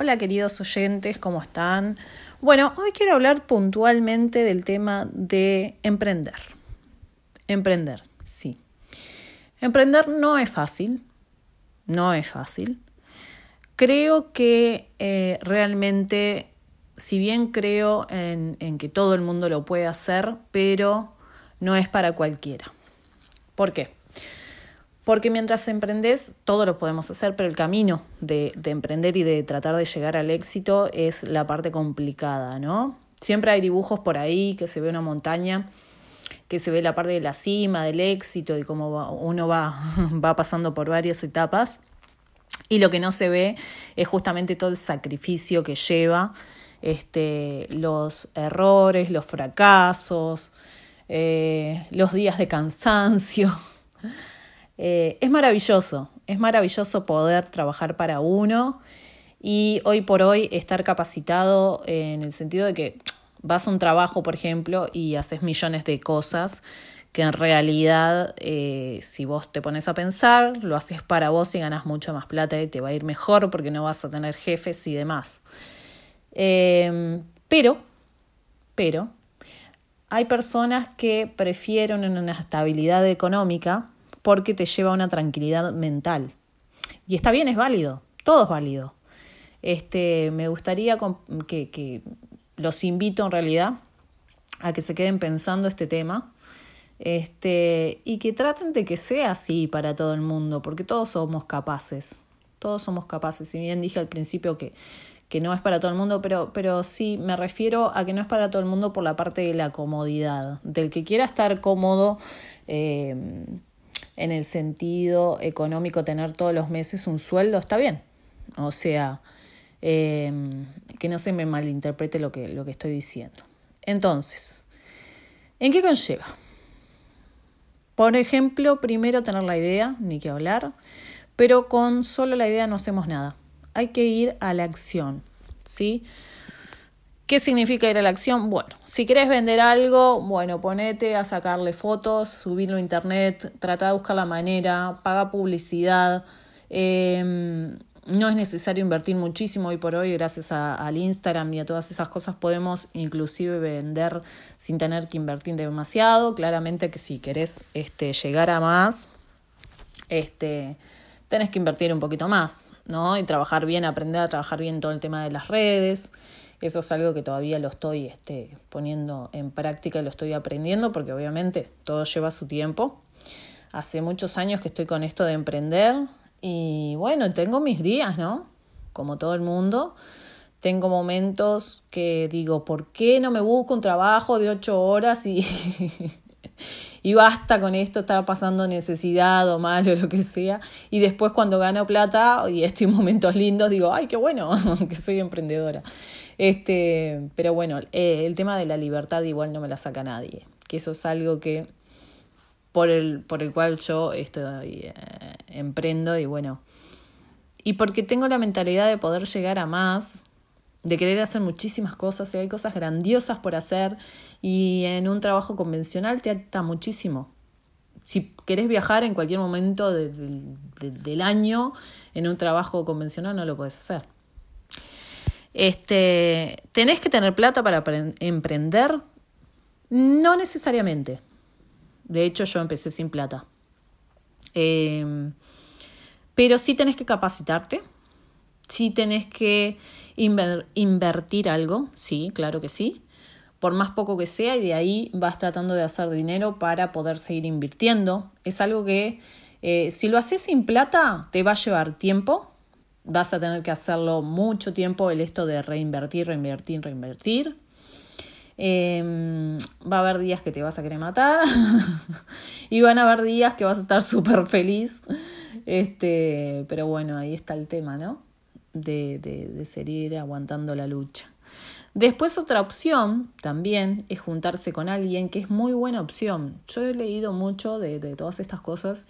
Hola queridos oyentes, ¿cómo están? Bueno, hoy quiero hablar puntualmente del tema de emprender. Emprender, sí. Emprender no es fácil, no es fácil. Creo que eh, realmente, si bien creo en, en que todo el mundo lo puede hacer, pero no es para cualquiera. ¿Por qué? Porque mientras emprendes, todo lo podemos hacer, pero el camino de, emprender y de tratar de llegar al éxito es la parte complicada, ¿no? Siempre hay dibujos por ahí que se ve una montaña, que se ve la parte de la cima, del éxito y cómo uno va, va pasando por varias etapas. Y lo que no se ve es justamente todo el sacrificio que lleva, este, los errores, los fracasos, eh, los días de cansancio. Eh, es maravilloso, es maravilloso poder trabajar para uno y hoy por hoy estar capacitado en el sentido de que vas a un trabajo, por ejemplo, y haces millones de cosas que en realidad, eh, si vos te pones a pensar, lo haces para vos y ganas mucho más plata y te va a ir mejor porque no vas a tener jefes y demás. Em, pero, pero, hay personas que prefieren una estabilidad económica porque te lleva a una tranquilidad mental. Y está bien, es válido, todo es válido. Este, me gustaría que, que los invito en realidad a que se queden pensando este tema este, y que traten de que sea así para todo el mundo, porque todos somos capaces, todos somos capaces. Si bien dije al principio que, que no es para todo el mundo, pero, pero sí me refiero a que no es para todo el mundo por la parte de la comodidad, del que quiera estar cómodo. Eh, en el sentido económico tener todos los meses un sueldo, está bien. O sea, em, que no se me malinterprete lo que, lo que estoy diciendo. Entonces, ¿en qué conlleva? Por ejemplo, primero tener la idea, ni que hablar, pero con solo la idea no hacemos nada. Hay que ir a la acción, ¿sí? ¿Qué significa ir a la acción? Bueno, si querés vender algo, bueno, ponete a sacarle fotos, subirlo a internet, trata de buscar la manera, paga publicidad. Em, no es necesario invertir muchísimo hoy por hoy, gracias al Instagram y a todas esas cosas podemos inclusive vender sin tener que invertir demasiado. Claramente que si querés este, llegar a más, este, tenés que invertir un poquito más, ¿no? Y trabajar bien, aprender a trabajar bien todo el tema de las redes. Eso es algo que todavía lo estoy este, poniendo en práctica lo estoy aprendiendo porque obviamente todo lleva su tiempo. Hace muchos años que estoy con esto de emprender y bueno, tengo mis días, ¿no? Como todo el mundo. Tengo momentos que digo, ¿por qué no me busco un trabajo de ocho horas y, y basta con esto, estar pasando necesidad o mal o lo que sea? Y después cuando gano plata y estoy en momentos lindos, digo, ay, qué bueno que soy emprendedora. Este, pero bueno, eh, el tema de la libertad igual no me la saca nadie, que eso es algo que por el, por el cual yo estoy, eh, emprendo y bueno, y porque tengo la mentalidad de poder llegar a más, de querer hacer muchísimas cosas, y hay cosas grandiosas por hacer y en un trabajo convencional te ata muchísimo. Si querés viajar en cualquier momento del año en un trabajo convencional no lo puedes hacer. Este, ¿Tenés que tener plata para emprender? No necesariamente. De hecho, yo empecé sin plata. Em, pero sí tenés que capacitarte, sí tenés que invertir algo, sí, claro que sí, por más poco que sea, y de ahí vas tratando de hacer dinero para poder seguir invirtiendo. Es algo que eh, si lo haces sin plata, te va a llevar tiempo, vas a tener que hacerlo mucho tiempo, el esto de reinvertir, reinvertir, reinvertir. Em, va a haber días que te vas a querer matar y van a haber días que vas a estar súper feliz. Este, pero bueno, ahí está el tema, ¿no? De, de, seguir aguantando la lucha. Después otra opción también es juntarse con alguien, que es muy buena opción. Yo he leído mucho de, de todas estas cosas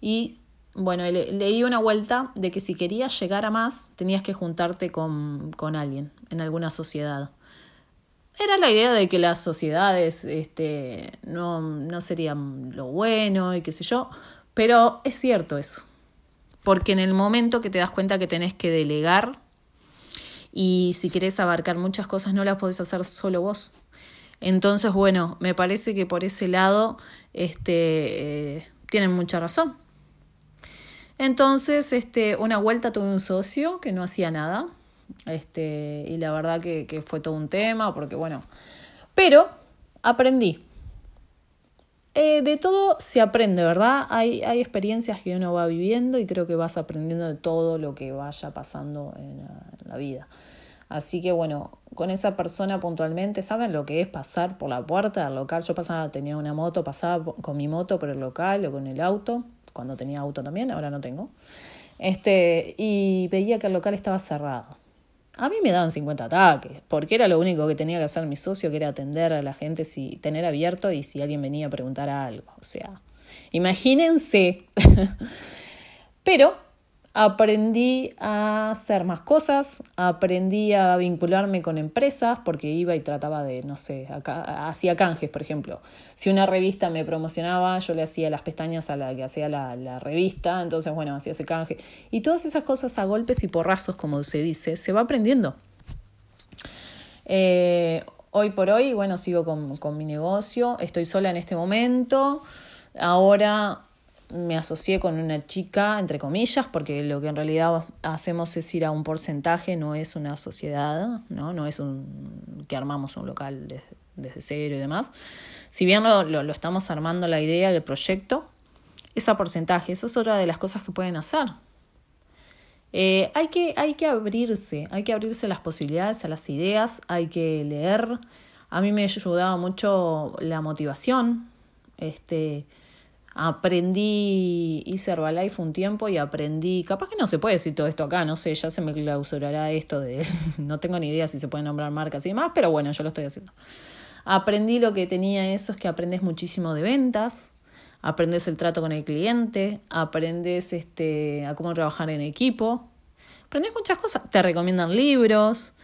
y bueno, leí una vuelta de que si querías llegar a más, tenías que juntarte con, con alguien en alguna sociedad. Era la idea de que las sociedades este, no, no serían lo bueno y qué sé yo, pero es cierto eso. Porque en el momento que te das cuenta que tenés que delegar, y si querés abarcar muchas cosas no las podés hacer solo vos. Entonces, bueno, me parece que por ese lado este, eh, tienen mucha razón. Entonces, este, una vuelta tuve un socio que no hacía nada. Este, y la verdad que, que fue todo un tema, porque bueno, pero aprendí. Eh, de todo se aprende, ¿verdad? Hay, hay experiencias que uno va viviendo y creo que vas aprendiendo de todo lo que vaya pasando en la vida. Así que bueno, con esa persona puntualmente, ¿saben lo que es pasar por la puerta del local? Yo pasaba, tenía una moto, pasaba con mi moto por el local o con el auto, cuando tenía auto también, ahora no tengo. Este, y veía que el local estaba cerrado. A mí me daban 50 ataques, porque era lo único que tenía que hacer mi socio, que era atender a la gente, si tener abierto y si alguien venía a preguntar algo. O sea, imagínense. Pero aprendí a hacer más cosas, aprendí a vincularme con empresas porque iba y trataba de, no sé, acá, hacía canjes, por ejemplo. Si una revista me promocionaba, yo le hacía las pestañas a la que hacía la, revista, entonces, bueno, hacía ese canje. Y todas esas cosas a golpes y porrazos, como se dice, se va aprendiendo. Eh, hoy por hoy, bueno, sigo con, con mi negocio, estoy sola en este momento. Ahora me asocié con una chica, entre comillas, porque lo que en realidad hacemos es ir a un porcentaje, no es una sociedad, no, no es un que armamos un local desde, cero y demás. Si bien lo, lo, estamos armando la idea del proyecto, es porcentaje, eso es otra de las cosas que pueden hacer. Eh, hay, que, hay que abrirse, hay que abrirse a las posibilidades, a las ideas, hay que leer. A mí me ha ayudado mucho la motivación, este, aprendí, hice Herbalife un tiempo y aprendí, capaz que no se puede decir todo esto acá, no sé, ya se me clausurará esto de, no tengo ni idea si se pueden nombrar marcas y demás, pero bueno, yo lo estoy haciendo. Aprendí lo que tenía eso, es que aprendes muchísimo de ventas, aprendes el trato con el cliente, aprendes este, a cómo trabajar en equipo, aprendes muchas cosas, te recomiendan libros,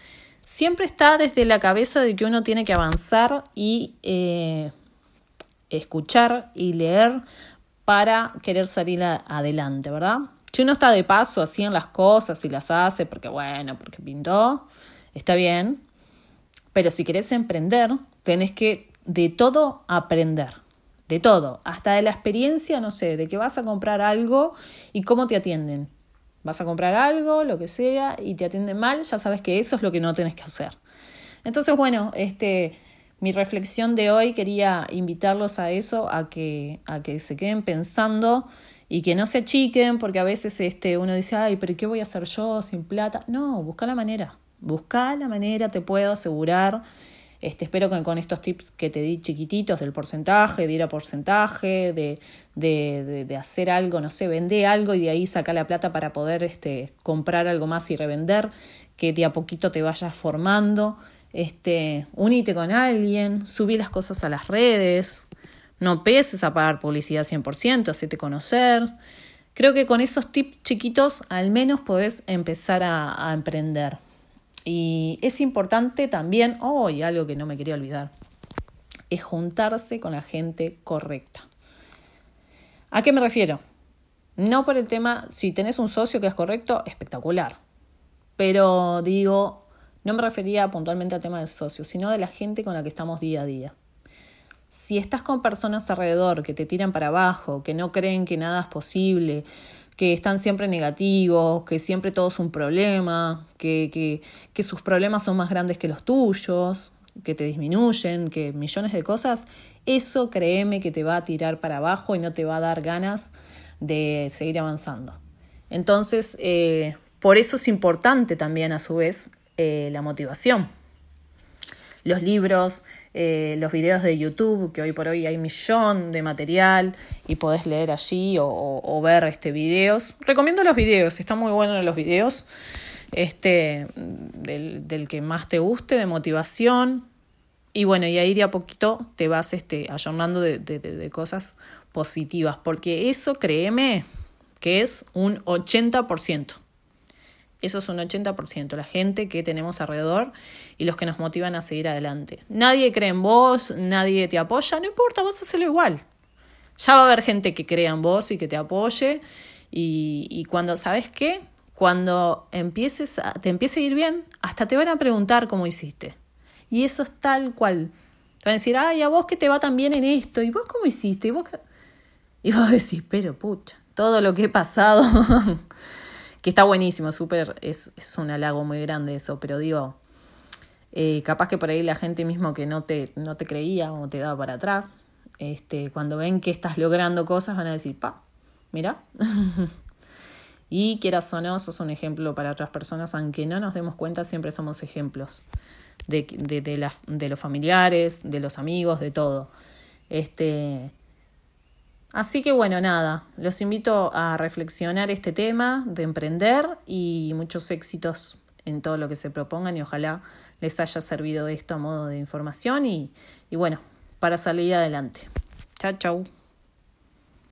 siempre está desde la cabeza de que uno tiene que avanzar y... Eh, escuchar y leer para querer salir adelante, ¿verdad? Si uno está de paso en las cosas y las hace porque, bueno, porque pintó, está bien. Pero si querés emprender, tenés que de todo aprender. De todo. Hasta de la experiencia, no sé, de que vas a comprar algo y cómo te atienden. Vas a comprar algo, lo que sea, y te atienden mal, ya sabes que eso es lo que no tenés que hacer. Entonces, bueno, este, mi reflexión de hoy quería invitarlos a eso, a que, a que se queden pensando y que no se achiquen, porque a veces este, uno dice, ay, pero ¿qué voy a hacer yo sin plata? No, busca la manera, busca la manera, te puedo asegurar. Este, espero que con estos tips que te di chiquititos del porcentaje, de ir a porcentaje, de, de, de, hacer algo, no sé, vender algo y de ahí sacar la plata para poder este, comprar algo más y revender, que de a poquito te vayas formando este, unite con alguien, subí las cosas a las redes, no peses a pagar publicidad 100%, hacete conocer. Creo que con esos tips chiquitos al menos podés empezar a, emprender. Y es importante también, oh, y algo que no me quería olvidar, es juntarse con la gente correcta. ¿A qué me refiero? No por el tema, si tenés un socio que es correcto, espectacular. Pero digo, no me refería puntualmente al tema del socio, sino de la gente con la que estamos día a día. Si estás con personas alrededor que te tiran para abajo, que no creen que nada es posible, que están siempre negativos, que siempre todo es un problema, que, que, que sus problemas son más grandes que los tuyos, que te disminuyen, que millones de cosas, eso créeme que te va a tirar para abajo y no te va a dar ganas de seguir avanzando. Entonces, eh, por eso es importante también a su vez eh, la motivación. Los libros, eh, los videos de YouTube, que hoy por hoy hay millón de material y podés leer allí o, ver este, videos. Recomiendo los videos, están muy buenos los videos. Este, del, que más te guste, de motivación. Y bueno, y ahí de a poquito te vas este, ayornando de, de cosas positivas, porque eso, créeme, que es un 80%. Eso es un 80%, la gente que tenemos alrededor y los que nos motivan a seguir adelante. Nadie cree en vos, nadie te apoya, no importa, vos hacelo igual. Ya va a haber gente que crea en vos y que te apoye y, cuando, ¿sabes qué? cuando empieces a, te empiece a ir bien, hasta te van a preguntar cómo hiciste. Y eso es tal cual. Te van a decir, ay, a vos que te va tan bien en esto, y vos cómo hiciste, y vos, y vos decís, pero pucha, todo lo que he pasado, que está buenísimo, súper, es, es un halago muy grande eso, pero digo, eh, capaz que por ahí la gente mismo que no te, no te creía o te daba para atrás, este, cuando ven que estás logrando cosas van a decir, pa, mira. y quieras o no, sos un ejemplo para otras personas, aunque no nos demos cuenta, siempre somos ejemplos de, de, de, de los familiares, de los amigos, de todo. Este, Así que bueno, nada, los invito a reflexionar este tema de emprender y muchos éxitos en todo lo que se propongan y ojalá les haya servido esto a modo de información y, y bueno, para salir adelante. Chao, chao.